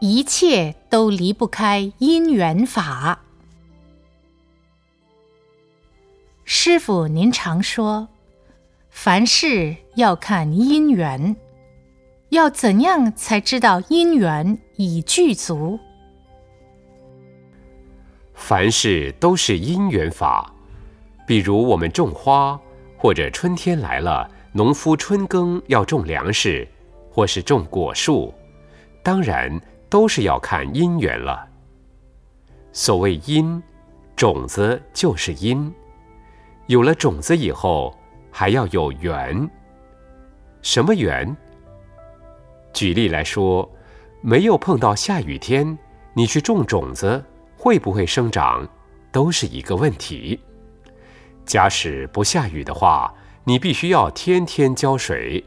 一切都离不开因缘法。师傅，您常说，凡事要看因缘，要怎样才知道因缘已具足？凡事都是因缘法，比如我们种花，或者春天来了，农夫春耕要种粮食，或是种果树，当然。都是要看因缘了。所谓因，种子就是因，有了种子以后，还要有缘。什么缘？举例来说，没有碰到下雨天，你去种种子，会不会生长，都是一个问题。假使不下雨的话，你必须要天天浇水，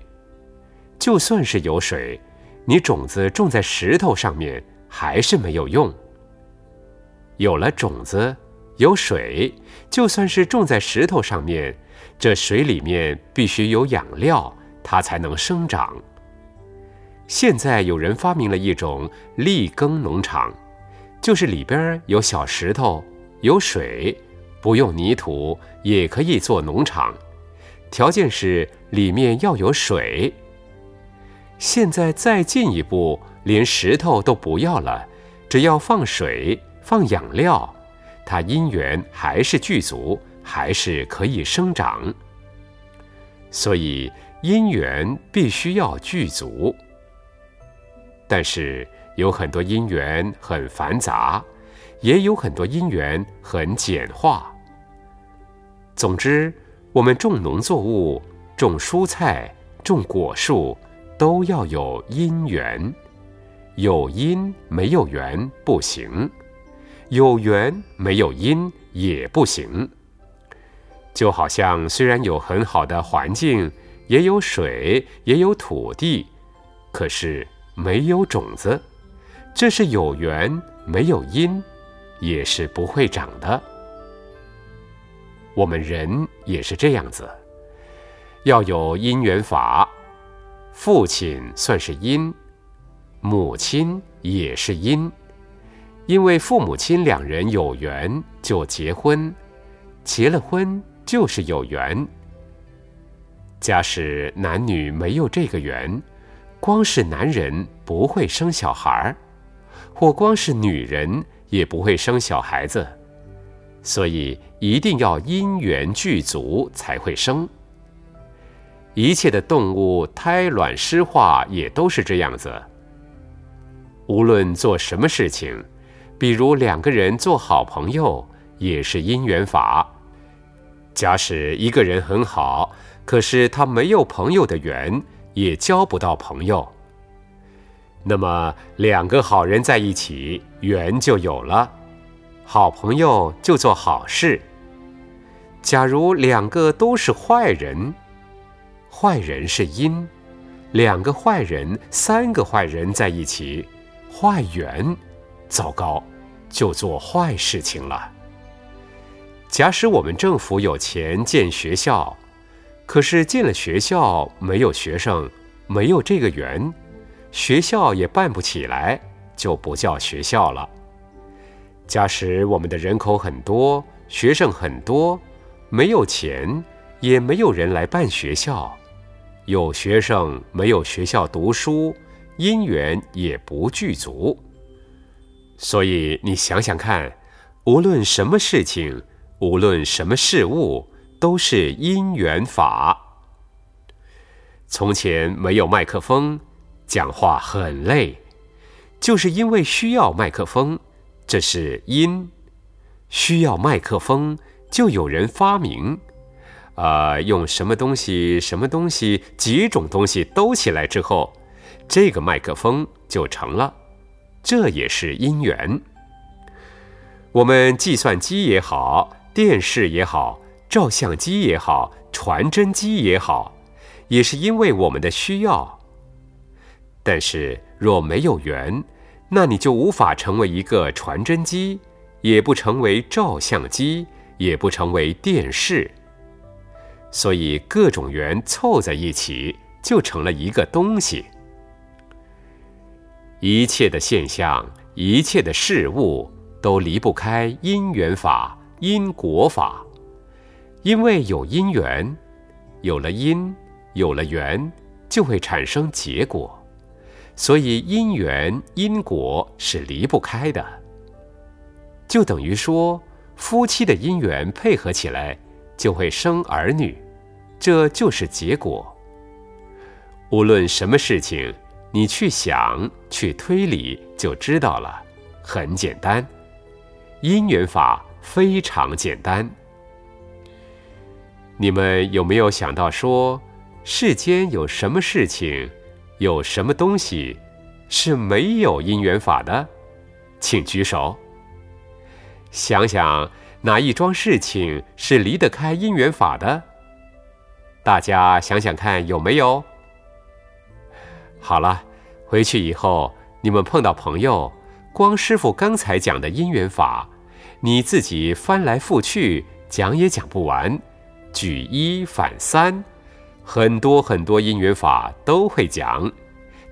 就算是有水。你种子种在石头上面还是没有用。有了种子，有水，就算是种在石头上面，这水里面必须有养料，它才能生长。现在有人发明了一种立耕农场，就是里边有小石头，有水，不用泥土也可以做农场，条件是里面要有水。现在再进一步，连石头都不要了，只要放水、放养料，它因缘还是具足，还是可以生长。所以因缘必须要具足。但是有很多因缘很繁杂，也有很多因缘很简化。总之，我们种农作物、种蔬菜、种果树。都要有因缘，有因没有缘不行，有缘没有因也不行。就好像虽然有很好的环境，也有水，也有土地，可是没有种子，这是有缘没有因，也是不会长的。我们人也是这样子，要有因缘法。父亲算是因，母亲也是因，因为父母亲两人有缘就结婚，结了婚就是有缘。假使男女没有这个缘，光是男人不会生小孩儿，或光是女人也不会生小孩子，所以一定要因缘具足才会生。一切的动物胎卵湿化也都是这样子。无论做什么事情，比如两个人做好朋友，也是因缘法。假使一个人很好，可是他没有朋友的缘，也交不到朋友。那么两个好人在一起，缘就有了，好朋友就做好事。假如两个都是坏人。坏人是因，两个坏人、三个坏人在一起，坏缘，糟糕，就做坏事情了。假使我们政府有钱建学校，可是建了学校没有学生，没有这个缘，学校也办不起来，就不叫学校了。假使我们的人口很多，学生很多，没有钱，也没有人来办学校。有学生没有学校读书，因缘也不具足。所以你想想看，无论什么事情，无论什么事物，都是因缘法。从前没有麦克风，讲话很累，就是因为需要麦克风，这是因。需要麦克风，就有人发明。呃，用什么东西、什么东西、几种东西兜起来之后，这个麦克风就成了。这也是因缘。我们计算机也好，电视也好，照相机也好，传真机也好，也是因为我们的需要。但是若没有缘，那你就无法成为一个传真机，也不成为照相机，也不成为电视。所以各种缘凑在一起，就成了一个东西。一切的现象，一切的事物，都离不开因缘法、因果法。因为有因缘，有了因，有了缘，就会产生结果。所以因缘因果是离不开的。就等于说，夫妻的因缘配合起来，就会生儿女，这就是结果。无论什么事情，你去想、去推理，就知道了，很简单。因缘法非常简单。你们有没有想到说，世间有什么事情，有什么东西是没有因缘法的？请举手。想想哪一桩事情是离得开因缘法的？大家想想看，有没有？好了，回去以后你们碰到朋友，光师傅刚才讲的因缘法，你自己翻来覆去讲也讲不完，举一反三，很多很多因缘法都会讲，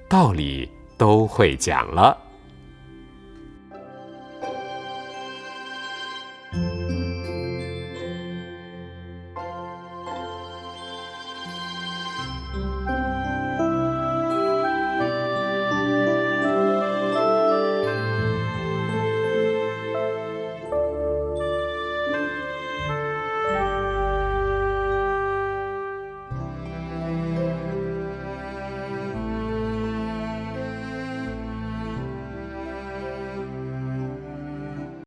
道理都会讲了。